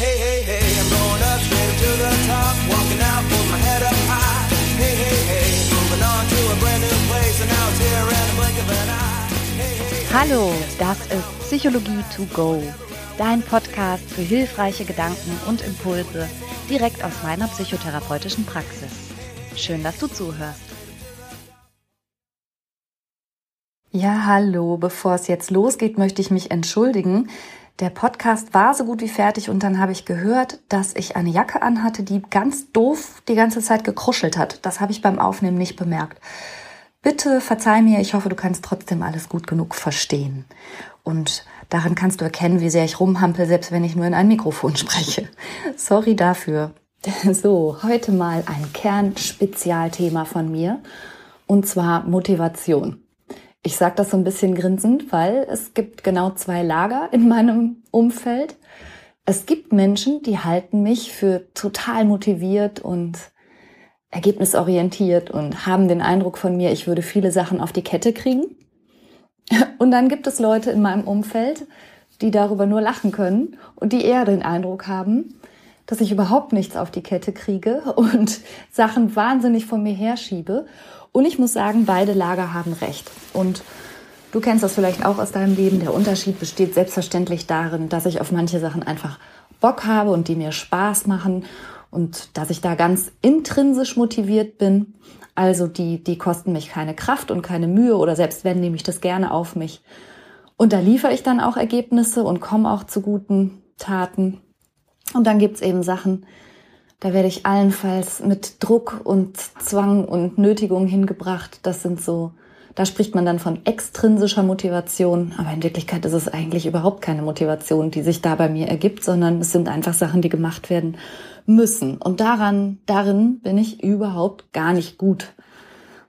Hey, hey, hey, I'm going up straight to the top, walking out with my head up high. Hey, hey, hey, moving on to a brand new place, and now it's here in the blink of an eye. Hey, hey, hey. Hallo, das ist Psychologie to go, dein Podcast für hilfreiche Gedanken und Impulse direkt aus meiner psychotherapeutischen Praxis. Schön, dass du zuhörst. Ja, hallo, bevor es jetzt losgeht, möchte ich mich entschuldigen. Der Podcast war so gut wie fertig und dann habe ich gehört, dass ich eine Jacke anhatte, die ganz doof die ganze Zeit gekruschelt hat. Das habe ich beim Aufnehmen nicht bemerkt. Bitte verzeih mir, ich hoffe, du kannst trotzdem alles gut genug verstehen. Und daran kannst du erkennen, wie sehr ich rumhampel, selbst wenn ich nur in ein Mikrofon spreche. Sorry dafür. So, heute mal ein Kernspezialthema von mir, und zwar Motivation. Ich sage das so ein bisschen grinsend, weil es gibt genau zwei Lager in meinem Umfeld. Es gibt Menschen, die halten mich für total motiviert und ergebnisorientiert und haben den Eindruck von mir, ich würde viele Sachen auf die Kette kriegen. Und dann gibt es Leute in meinem Umfeld, die darüber nur lachen können und die eher den Eindruck haben, dass ich überhaupt nichts auf die Kette kriege und Sachen wahnsinnig von mir herschiebe. Und ich muss sagen, beide Lager haben recht. Und du kennst das vielleicht auch aus deinem Leben. Der Unterschied besteht selbstverständlich darin, dass ich auf manche Sachen einfach Bock habe und die mir Spaß machen und dass ich da ganz intrinsisch motiviert bin. Also die, die kosten mich keine Kraft und keine Mühe oder selbst wenn, nehme ich das gerne auf mich. Und da liefere ich dann auch Ergebnisse und komme auch zu guten Taten. Und dann gibt's eben Sachen, da werde ich allenfalls mit Druck und Zwang und Nötigung hingebracht. Das sind so, da spricht man dann von extrinsischer Motivation. Aber in Wirklichkeit ist es eigentlich überhaupt keine Motivation, die sich da bei mir ergibt, sondern es sind einfach Sachen, die gemacht werden müssen. Und daran, darin bin ich überhaupt gar nicht gut.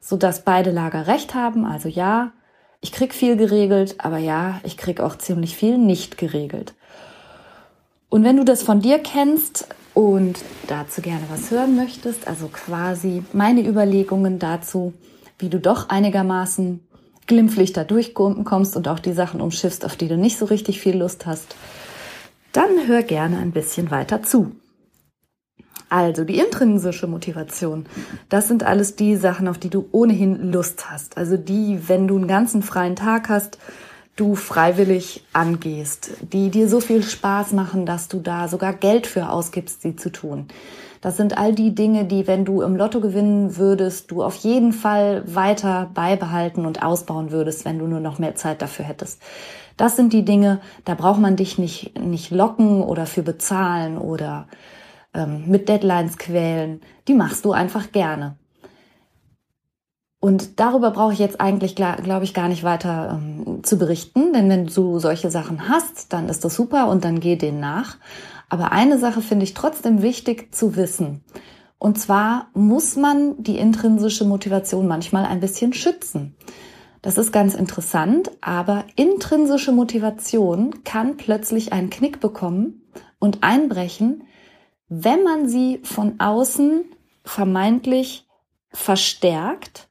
So dass beide Lager recht haben. Also ja, ich krieg viel geregelt, aber ja, ich krieg auch ziemlich viel nicht geregelt. Und wenn du das von dir kennst und dazu gerne was hören möchtest, also quasi meine Überlegungen dazu, wie du doch einigermaßen glimpflich da durchkommst und auch die Sachen umschiffst, auf die du nicht so richtig viel Lust hast, dann hör gerne ein bisschen weiter zu. Also die intrinsische Motivation, das sind alles die Sachen, auf die du ohnehin Lust hast. Also die, wenn du einen ganzen freien Tag hast, du freiwillig angehst, die dir so viel Spaß machen, dass du da sogar Geld für ausgibst, sie zu tun. Das sind all die Dinge, die, wenn du im Lotto gewinnen würdest, du auf jeden Fall weiter beibehalten und ausbauen würdest, wenn du nur noch mehr Zeit dafür hättest. Das sind die Dinge, da braucht man dich nicht, nicht locken oder für bezahlen oder ähm, mit Deadlines quälen. Die machst du einfach gerne. Und darüber brauche ich jetzt eigentlich, glaube ich, gar nicht weiter ähm, zu berichten, denn wenn du solche Sachen hast, dann ist das super und dann geh denen nach. Aber eine Sache finde ich trotzdem wichtig zu wissen. Und zwar muss man die intrinsische Motivation manchmal ein bisschen schützen. Das ist ganz interessant, aber intrinsische Motivation kann plötzlich einen Knick bekommen und einbrechen, wenn man sie von außen vermeintlich verstärkt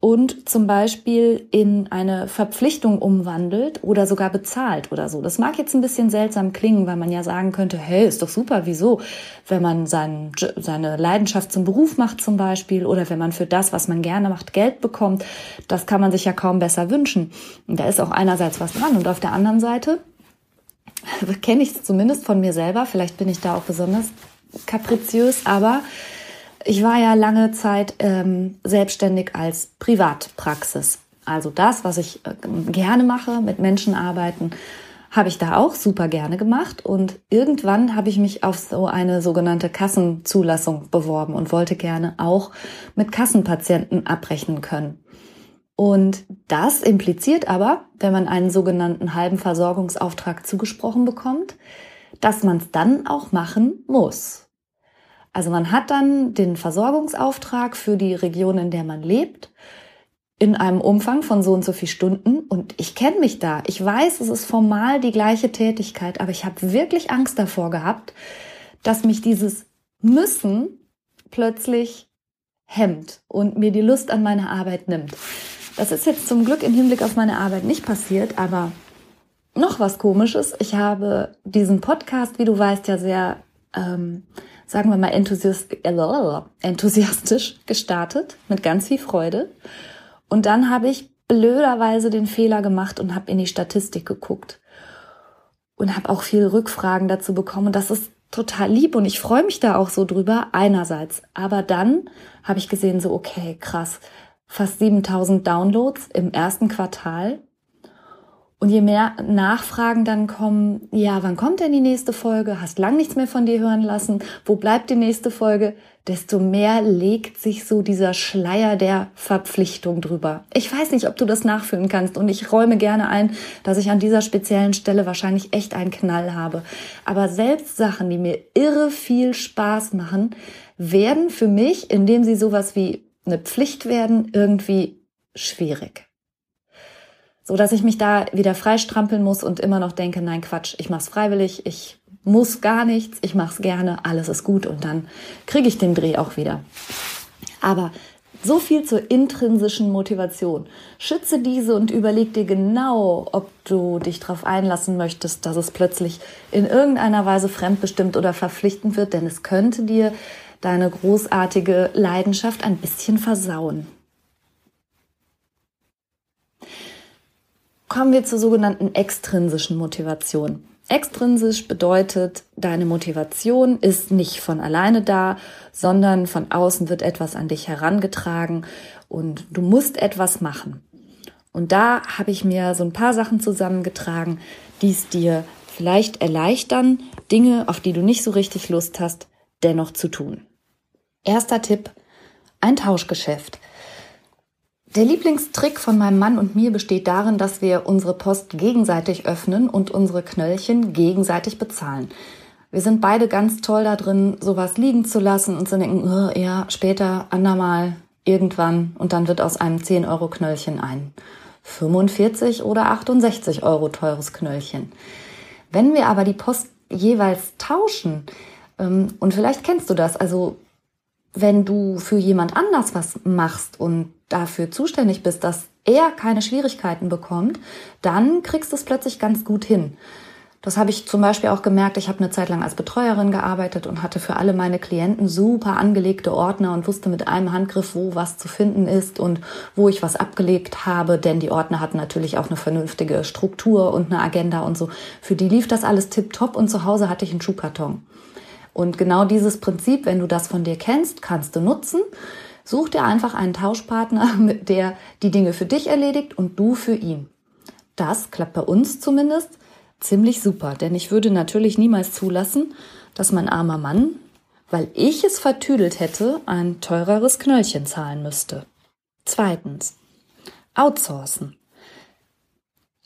und zum Beispiel in eine Verpflichtung umwandelt oder sogar bezahlt oder so. Das mag jetzt ein bisschen seltsam klingen, weil man ja sagen könnte, hey, ist doch super, wieso? Wenn man sein, seine Leidenschaft zum Beruf macht zum Beispiel oder wenn man für das, was man gerne macht, Geld bekommt, das kann man sich ja kaum besser wünschen. Und da ist auch einerseits was dran und auf der anderen Seite kenne ich es zumindest von mir selber, vielleicht bin ich da auch besonders kapriziös, aber ich war ja lange Zeit ähm, selbstständig als Privatpraxis. Also das, was ich äh, gerne mache, mit Menschen arbeiten, habe ich da auch super gerne gemacht. Und irgendwann habe ich mich auf so eine sogenannte Kassenzulassung beworben und wollte gerne auch mit Kassenpatienten abrechnen können. Und das impliziert aber, wenn man einen sogenannten halben Versorgungsauftrag zugesprochen bekommt, dass man es dann auch machen muss. Also man hat dann den Versorgungsauftrag für die Region, in der man lebt, in einem Umfang von so und so viel Stunden. Und ich kenne mich da. Ich weiß, es ist formal die gleiche Tätigkeit, aber ich habe wirklich Angst davor gehabt, dass mich dieses Müssen plötzlich hemmt und mir die Lust an meine Arbeit nimmt. Das ist jetzt zum Glück im Hinblick auf meine Arbeit nicht passiert, aber noch was Komisches. Ich habe diesen Podcast, wie du weißt, ja sehr, ähm, sagen wir mal, äh, enthusiastisch gestartet, mit ganz viel Freude. Und dann habe ich blöderweise den Fehler gemacht und habe in die Statistik geguckt und habe auch viele Rückfragen dazu bekommen. Und das ist total lieb und ich freue mich da auch so drüber einerseits. Aber dann habe ich gesehen, so okay, krass, fast 7000 Downloads im ersten Quartal. Und je mehr Nachfragen dann kommen, ja, wann kommt denn die nächste Folge? Hast lang nichts mehr von dir hören lassen? Wo bleibt die nächste Folge? Desto mehr legt sich so dieser Schleier der Verpflichtung drüber. Ich weiß nicht, ob du das nachfühlen kannst und ich räume gerne ein, dass ich an dieser speziellen Stelle wahrscheinlich echt einen Knall habe. Aber selbst Sachen, die mir irre viel Spaß machen, werden für mich, indem sie sowas wie eine Pflicht werden, irgendwie schwierig so dass ich mich da wieder freistrampeln muss und immer noch denke, nein Quatsch, ich mach's freiwillig, ich muss gar nichts, ich mach's gerne, alles ist gut und dann kriege ich den Dreh auch wieder. Aber so viel zur intrinsischen Motivation. Schütze diese und überleg dir genau, ob du dich darauf einlassen möchtest, dass es plötzlich in irgendeiner Weise fremdbestimmt oder verpflichtend wird, denn es könnte dir deine großartige Leidenschaft ein bisschen versauen. Kommen wir zur sogenannten extrinsischen Motivation. Extrinsisch bedeutet, deine Motivation ist nicht von alleine da, sondern von außen wird etwas an dich herangetragen und du musst etwas machen. Und da habe ich mir so ein paar Sachen zusammengetragen, die es dir vielleicht erleichtern, Dinge, auf die du nicht so richtig Lust hast, dennoch zu tun. Erster Tipp, ein Tauschgeschäft. Der Lieblingstrick von meinem Mann und mir besteht darin, dass wir unsere Post gegenseitig öffnen und unsere Knöllchen gegenseitig bezahlen. Wir sind beide ganz toll da drin, sowas liegen zu lassen und zu denken, oh, ja, später, andermal, irgendwann und dann wird aus einem 10 Euro Knöllchen ein 45 oder 68 Euro teures Knöllchen. Wenn wir aber die Post jeweils tauschen, ähm, und vielleicht kennst du das, also wenn du für jemand anders was machst und dafür zuständig bist, dass er keine Schwierigkeiten bekommt, dann kriegst du es plötzlich ganz gut hin. Das habe ich zum Beispiel auch gemerkt. Ich habe eine Zeit lang als Betreuerin gearbeitet und hatte für alle meine Klienten super angelegte Ordner und wusste mit einem Handgriff, wo was zu finden ist und wo ich was abgelegt habe. Denn die Ordner hatten natürlich auch eine vernünftige Struktur und eine Agenda und so. Für die lief das alles tipptopp und zu Hause hatte ich einen Schuhkarton. Und genau dieses Prinzip, wenn du das von dir kennst, kannst du nutzen. Such dir einfach einen Tauschpartner, der die Dinge für dich erledigt und du für ihn. Das klappt bei uns zumindest ziemlich super, denn ich würde natürlich niemals zulassen, dass mein armer Mann, weil ich es vertüdelt hätte, ein teureres Knöllchen zahlen müsste. Zweitens, outsourcen.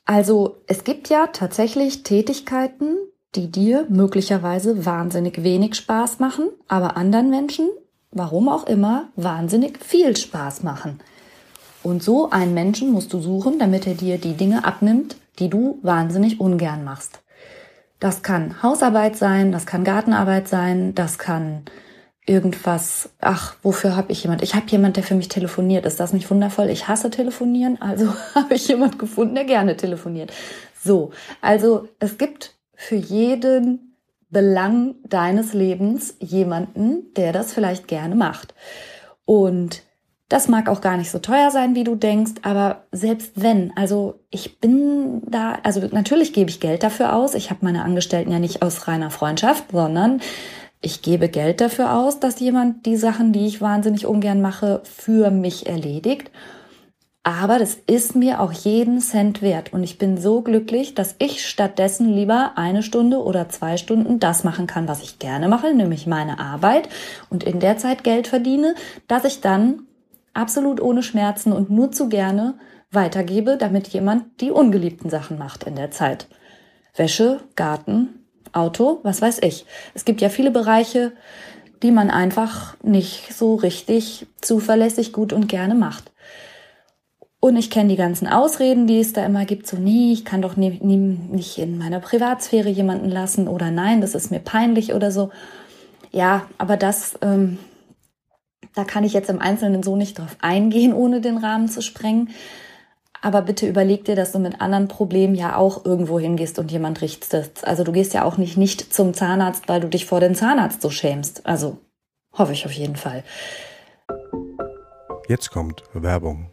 Also es gibt ja tatsächlich Tätigkeiten, die dir möglicherweise wahnsinnig wenig Spaß machen, aber anderen Menschen warum auch immer, wahnsinnig viel Spaß machen. Und so einen Menschen musst du suchen, damit er dir die Dinge abnimmt, die du wahnsinnig ungern machst. Das kann Hausarbeit sein, das kann Gartenarbeit sein, das kann irgendwas, ach, wofür habe ich jemand? Ich habe jemand, der für mich telefoniert. Ist das nicht wundervoll? Ich hasse telefonieren, also habe ich jemand gefunden, der gerne telefoniert. So, also es gibt für jeden Belang deines Lebens jemanden, der das vielleicht gerne macht. Und das mag auch gar nicht so teuer sein, wie du denkst, aber selbst wenn, also ich bin da, also natürlich gebe ich Geld dafür aus. Ich habe meine Angestellten ja nicht aus reiner Freundschaft, sondern ich gebe Geld dafür aus, dass jemand die Sachen, die ich wahnsinnig ungern mache, für mich erledigt. Aber das ist mir auch jeden Cent wert. Und ich bin so glücklich, dass ich stattdessen lieber eine Stunde oder zwei Stunden das machen kann, was ich gerne mache, nämlich meine Arbeit und in der Zeit Geld verdiene, dass ich dann absolut ohne Schmerzen und nur zu gerne weitergebe, damit jemand die ungeliebten Sachen macht in der Zeit. Wäsche, Garten, Auto, was weiß ich. Es gibt ja viele Bereiche, die man einfach nicht so richtig zuverlässig gut und gerne macht. Und ich kenne die ganzen Ausreden, die es da immer gibt, so nee, ich kann doch nie, nie, nicht in meiner Privatsphäre jemanden lassen oder nein, das ist mir peinlich oder so. Ja, aber das, ähm, da kann ich jetzt im Einzelnen so nicht drauf eingehen, ohne den Rahmen zu sprengen. Aber bitte überleg dir, dass du mit anderen Problemen ja auch irgendwo hingehst und jemand richtest. Also du gehst ja auch nicht nicht zum Zahnarzt, weil du dich vor den Zahnarzt so schämst. Also hoffe ich auf jeden Fall. Jetzt kommt Werbung.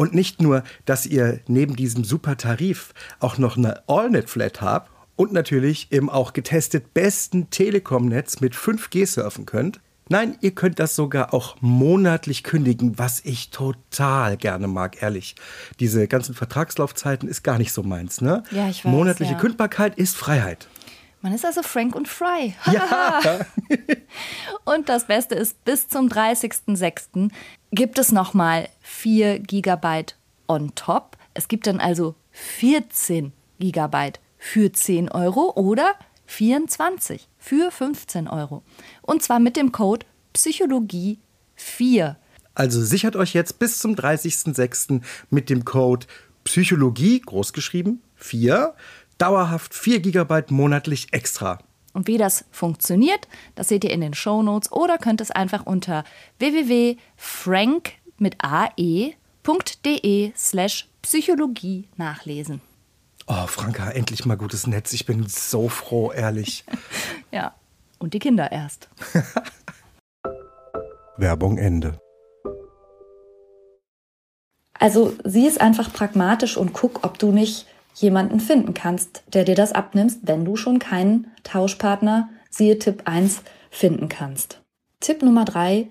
Und nicht nur, dass ihr neben diesem super Tarif auch noch eine AllNet-Flat habt und natürlich im auch getestet besten Telekom-Netz mit 5G surfen könnt. Nein, ihr könnt das sogar auch monatlich kündigen, was ich total gerne mag, ehrlich. Diese ganzen Vertragslaufzeiten ist gar nicht so meins, ne? Ja, ich weiß, Monatliche ja. Kündbarkeit ist Freiheit. Man ist also Frank und Fry. Ja. Und das Beste ist, bis zum 30.06. gibt es nochmal 4 Gigabyte on top. Es gibt dann also 14 Gigabyte für 10 Euro oder 24 für 15 Euro. Und zwar mit dem Code Psychologie 4. Also sichert euch jetzt bis zum 30.06. mit dem Code Psychologie, großgeschrieben, 4, dauerhaft 4 GB monatlich extra. Und wie das funktioniert, das seht ihr in den Shownotes oder könnt es einfach unter www.frank mit ae.de slash Psychologie nachlesen. Oh, Franka, endlich mal gutes Netz. Ich bin so froh, ehrlich. Ja, und die Kinder erst. Werbung Ende. Also sieh es einfach pragmatisch und guck, ob du nicht jemanden finden kannst, der dir das abnimmst, wenn du schon keinen Tauschpartner, siehe Tipp 1, finden kannst. Tipp Nummer 3,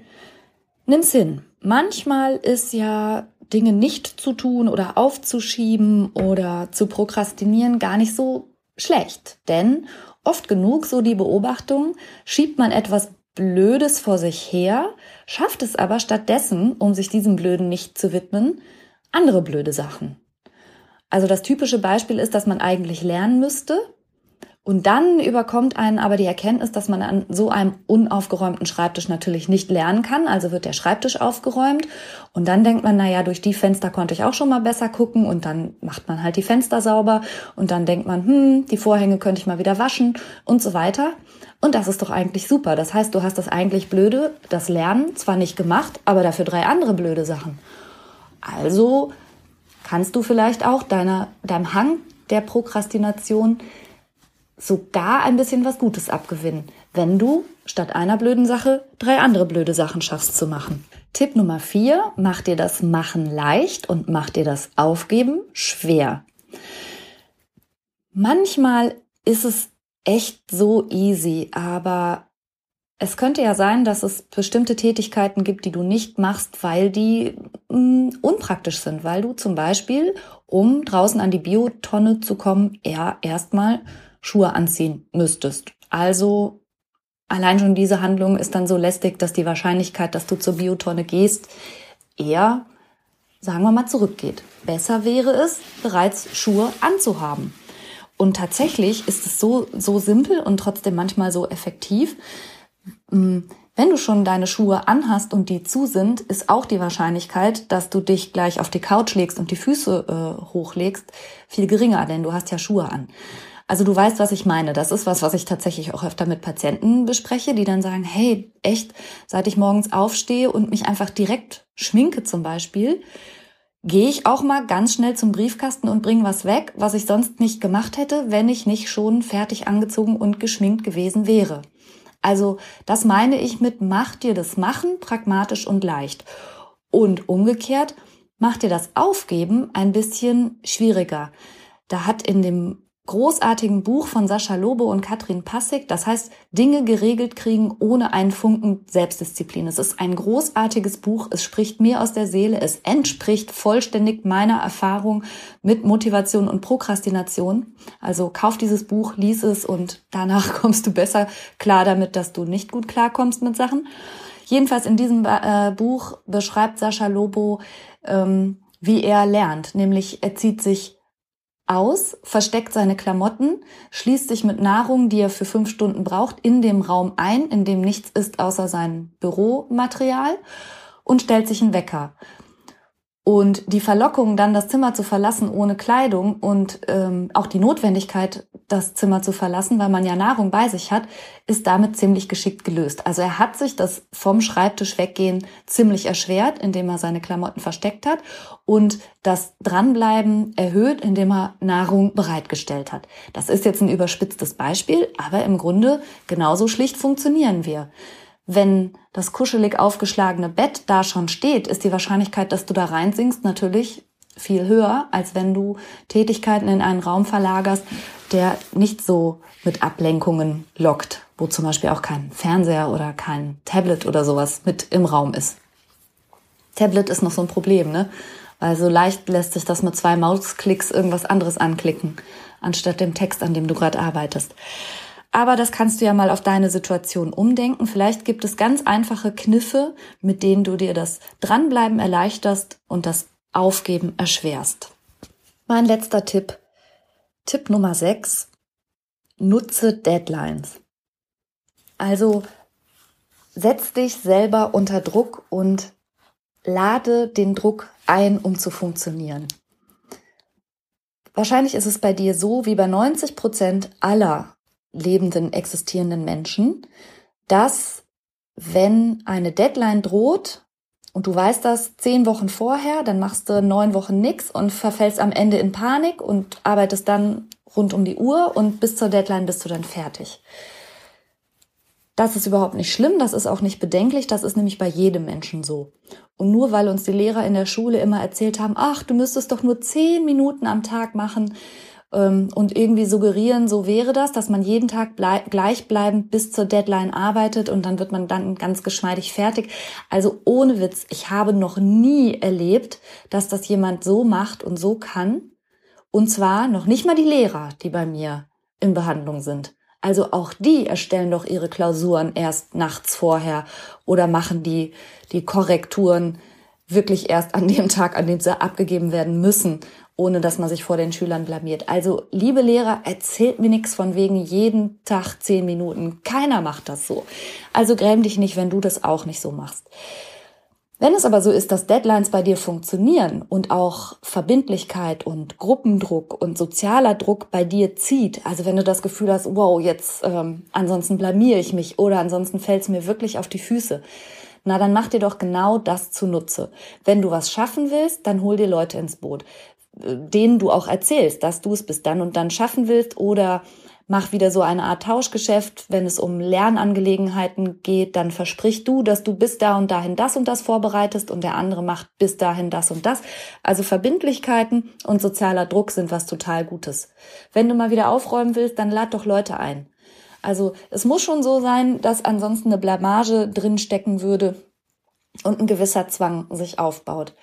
nimm's hin. Manchmal ist ja Dinge nicht zu tun oder aufzuschieben oder zu prokrastinieren gar nicht so schlecht. Denn oft genug, so die Beobachtung, schiebt man etwas Blödes vor sich her, schafft es aber stattdessen, um sich diesem Blöden nicht zu widmen, andere blöde Sachen. Also das typische Beispiel ist, dass man eigentlich lernen müsste und dann überkommt einen aber die Erkenntnis, dass man an so einem unaufgeräumten Schreibtisch natürlich nicht lernen kann. Also wird der Schreibtisch aufgeräumt und dann denkt man, naja, durch die Fenster konnte ich auch schon mal besser gucken und dann macht man halt die Fenster sauber und dann denkt man, hm, die Vorhänge könnte ich mal wieder waschen und so weiter. Und das ist doch eigentlich super. Das heißt, du hast das eigentlich blöde, das Lernen zwar nicht gemacht, aber dafür drei andere blöde Sachen. Also kannst du vielleicht auch deiner, deinem Hang der Prokrastination sogar ein bisschen was Gutes abgewinnen, wenn du statt einer blöden Sache drei andere blöde Sachen schaffst zu machen. Tipp Nummer vier, mach dir das Machen leicht und mach dir das Aufgeben schwer. Manchmal ist es echt so easy, aber es könnte ja sein, dass es bestimmte Tätigkeiten gibt, die du nicht machst, weil die mh, unpraktisch sind, weil du zum Beispiel, um draußen an die Biotonne zu kommen, eher erstmal Schuhe anziehen müsstest. Also allein schon diese Handlung ist dann so lästig, dass die Wahrscheinlichkeit, dass du zur Biotonne gehst, eher, sagen wir mal, zurückgeht. Besser wäre es, bereits Schuhe anzuhaben. Und tatsächlich ist es so, so simpel und trotzdem manchmal so effektiv. Mm, Wenn du schon deine Schuhe anhast und die zu sind, ist auch die Wahrscheinlichkeit, dass du dich gleich auf die Couch legst und die Füße äh, hochlegst, viel geringer, denn du hast ja Schuhe an. Also du weißt, was ich meine. Das ist was, was ich tatsächlich auch öfter mit Patienten bespreche, die dann sagen, hey, echt, seit ich morgens aufstehe und mich einfach direkt schminke zum Beispiel, gehe ich auch mal ganz schnell zum Briefkasten und bringe was weg, was ich sonst nicht gemacht hätte, wenn ich nicht schon fertig angezogen und geschminkt gewesen wäre. Also das meine ich mit mach dir das Machen pragmatisch und leicht. Und umgekehrt, mach dir das Aufgeben ein bisschen schwieriger. Da hat in dem großartigen Buch von Sascha Lobo und Katrin Passig. Das heißt, Dinge geregelt kriegen ohne einen Funken Selbstdisziplin. Es ist ein großartiges Buch. Es spricht mir aus der Seele. Es entspricht vollständig meiner Erfahrung mit Motivation und Prokrastination. Also kauf dieses Buch, lies es und danach kommst du besser klar damit, dass du nicht gut klarkommst mit Sachen. Jedenfalls in diesem äh, Buch beschreibt Sascha Lobo, ähm, wie er lernt. Nämlich er zieht sich aus, versteckt seine Klamotten, schließt sich mit Nahrung, die er für fünf Stunden braucht, in dem Raum ein, in dem nichts ist außer sein Büromaterial und stellt sich einen Wecker. Und die Verlockung, dann das Zimmer zu verlassen ohne Kleidung und ähm, auch die Notwendigkeit, das Zimmer zu verlassen, weil man ja Nahrung bei sich hat, ist damit ziemlich geschickt gelöst. Also er hat sich das vom Schreibtisch weggehen ziemlich erschwert, indem er seine Klamotten versteckt hat und das Dranbleiben erhöht, indem er Nahrung bereitgestellt hat. Das ist jetzt ein überspitztes Beispiel, aber im Grunde genauso schlicht funktionieren wir. Wenn das kuschelig aufgeschlagene Bett da schon steht, ist die Wahrscheinlichkeit, dass du da reinsinkst, natürlich viel höher, als wenn du Tätigkeiten in einen Raum verlagerst, der nicht so mit Ablenkungen lockt, wo zum Beispiel auch kein Fernseher oder kein Tablet oder sowas mit im Raum ist. Tablet ist noch so ein Problem, ne? Weil so leicht lässt sich das mit zwei Mausklicks irgendwas anderes anklicken, anstatt dem Text, an dem du gerade arbeitest. Aber das kannst du ja mal auf deine Situation umdenken. Vielleicht gibt es ganz einfache Kniffe, mit denen du dir das Dranbleiben erleichterst und das Aufgeben erschwerst. Mein letzter Tipp. Tipp Nummer 6. Nutze Deadlines. Also setz dich selber unter Druck und lade den Druck ein, um zu funktionieren. Wahrscheinlich ist es bei dir so wie bei 90 Prozent aller lebenden, existierenden Menschen, dass wenn eine Deadline droht und du weißt das zehn Wochen vorher, dann machst du neun Wochen nix und verfällst am Ende in Panik und arbeitest dann rund um die Uhr und bis zur Deadline bist du dann fertig. Das ist überhaupt nicht schlimm, das ist auch nicht bedenklich, das ist nämlich bei jedem Menschen so. Und nur weil uns die Lehrer in der Schule immer erzählt haben, ach, du müsstest doch nur zehn Minuten am Tag machen, und irgendwie suggerieren, so wäre das, dass man jeden Tag blei gleichbleibend bis zur Deadline arbeitet und dann wird man dann ganz geschmeidig fertig. Also ohne Witz, ich habe noch nie erlebt, dass das jemand so macht und so kann. Und zwar noch nicht mal die Lehrer, die bei mir in Behandlung sind. Also auch die erstellen doch ihre Klausuren erst nachts vorher oder machen die, die Korrekturen wirklich erst an dem Tag, an dem sie abgegeben werden müssen ohne dass man sich vor den Schülern blamiert. Also, liebe Lehrer, erzählt mir nichts von wegen jeden Tag zehn Minuten. Keiner macht das so. Also gräm dich nicht, wenn du das auch nicht so machst. Wenn es aber so ist, dass Deadlines bei dir funktionieren und auch Verbindlichkeit und Gruppendruck und sozialer Druck bei dir zieht, also wenn du das Gefühl hast, wow, jetzt ähm, ansonsten blamiere ich mich oder ansonsten fällt es mir wirklich auf die Füße, na dann mach dir doch genau das zunutze. Wenn du was schaffen willst, dann hol dir Leute ins Boot denen du auch erzählst, dass du es bis dann und dann schaffen willst oder mach wieder so eine Art Tauschgeschäft. Wenn es um Lernangelegenheiten geht, dann versprich du, dass du bis da und dahin das und das vorbereitest und der andere macht bis dahin das und das. Also Verbindlichkeiten und sozialer Druck sind was total Gutes. Wenn du mal wieder aufräumen willst, dann lad doch Leute ein. Also es muss schon so sein, dass ansonsten eine Blamage drin stecken würde und ein gewisser Zwang sich aufbaut.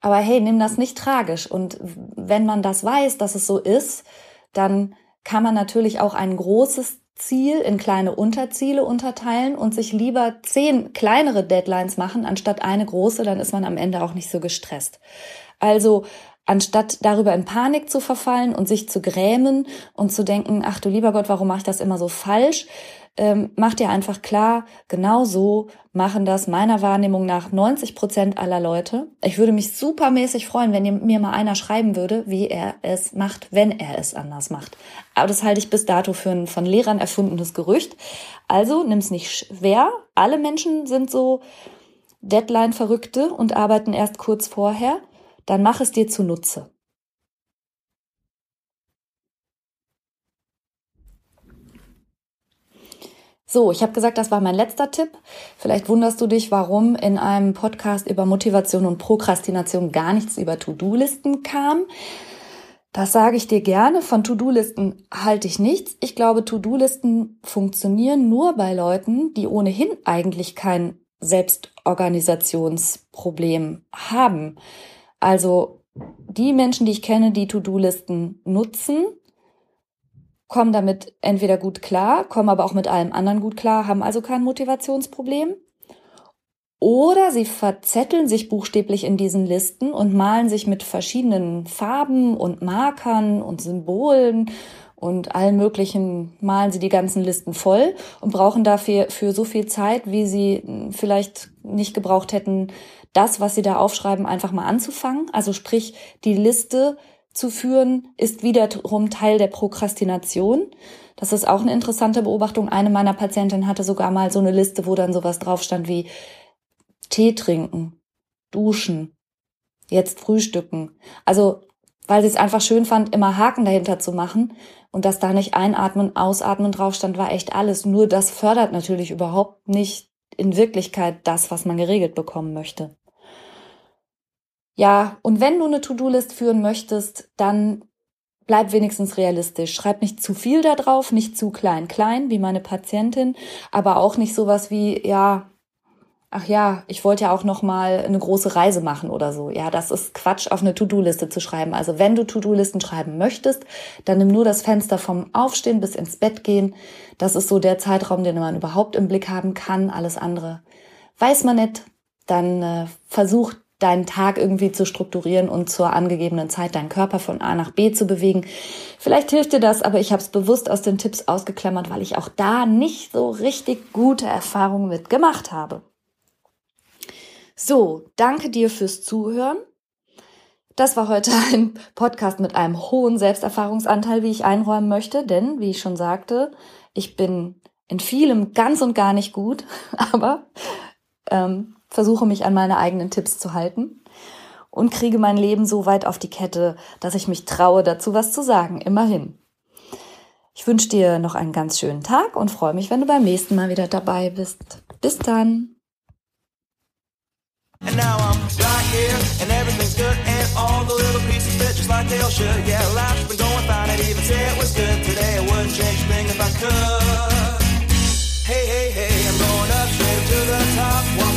Aber hey, nimm das nicht tragisch. Und wenn man das weiß, dass es so ist, dann kann man natürlich auch ein großes Ziel in kleine Unterziele unterteilen und sich lieber zehn kleinere Deadlines machen, anstatt eine große, dann ist man am Ende auch nicht so gestresst. Also anstatt darüber in Panik zu verfallen und sich zu grämen und zu denken, ach du lieber Gott, warum mache ich das immer so falsch, ähm, mach dir einfach klar, genau so machen das meiner Wahrnehmung nach 90 Prozent aller Leute. Ich würde mich supermäßig freuen, wenn mir mal einer schreiben würde, wie er es macht, wenn er es anders macht. Aber das halte ich bis dato für ein von Lehrern erfundenes Gerücht. Also nimm's nicht schwer. Alle Menschen sind so Deadline-Verrückte und arbeiten erst kurz vorher. Dann mach es dir zunutze. So, ich habe gesagt, das war mein letzter Tipp. Vielleicht wunderst du dich, warum in einem Podcast über Motivation und Prokrastination gar nichts über To-Do-Listen kam. Das sage ich dir gerne. Von To-Do-Listen halte ich nichts. Ich glaube, To-Do-Listen funktionieren nur bei Leuten, die ohnehin eigentlich kein Selbstorganisationsproblem haben. Also die Menschen, die ich kenne, die To-Do-Listen nutzen, kommen damit entweder gut klar, kommen aber auch mit allem anderen gut klar, haben also kein Motivationsproblem. Oder sie verzetteln sich buchstäblich in diesen Listen und malen sich mit verschiedenen Farben und Markern und Symbolen und allen möglichen malen sie die ganzen Listen voll und brauchen dafür für so viel Zeit, wie sie vielleicht nicht gebraucht hätten, das, was sie da aufschreiben, einfach mal anzufangen. Also sprich, die Liste zu führen, ist wiederum Teil der Prokrastination. Das ist auch eine interessante Beobachtung. Eine meiner Patientinnen hatte sogar mal so eine Liste, wo dann sowas drauf stand wie Tee trinken, duschen, jetzt frühstücken. Also, weil sie es einfach schön fand, immer Haken dahinter zu machen und dass da nicht einatmen, ausatmen drauf stand, war echt alles. Nur das fördert natürlich überhaupt nicht in Wirklichkeit das, was man geregelt bekommen möchte. Ja, und wenn du eine To-Do-List führen möchtest, dann bleib wenigstens realistisch. Schreib nicht zu viel da drauf, nicht zu klein, klein, wie meine Patientin, aber auch nicht sowas wie, ja, ach ja, ich wollte ja auch noch mal eine große Reise machen oder so. Ja, das ist Quatsch, auf eine To-Do-Liste zu schreiben. Also wenn du To-Do-Listen schreiben möchtest, dann nimm nur das Fenster vom Aufstehen bis ins Bett gehen. Das ist so der Zeitraum, den man überhaupt im Blick haben kann. Alles andere weiß man nicht. Dann äh, versucht deinen Tag irgendwie zu strukturieren und zur angegebenen Zeit deinen Körper von A nach B zu bewegen. Vielleicht hilft dir das, aber ich habe es bewusst aus den Tipps ausgeklammert, weil ich auch da nicht so richtig gute Erfahrungen mit gemacht habe. So, danke dir fürs Zuhören. Das war heute ein Podcast mit einem hohen Selbsterfahrungsanteil, wie ich einräumen möchte, denn, wie ich schon sagte, ich bin in vielem ganz und gar nicht gut, aber ähm, versuche mich an meine eigenen Tipps zu halten und kriege mein Leben so weit auf die Kette, dass ich mich traue, dazu was zu sagen, immerhin. Ich wünsche dir noch einen ganz schönen Tag und freue mich, wenn du beim nächsten Mal wieder dabei bist. Bis dann. And now I'm right here, and everything's good, and all the little pieces fit just like they all should. Yeah, life's been going fine, I'd even say it was good today. I wouldn't change a thing if I could. Hey, hey, hey, I'm going up straight to the top.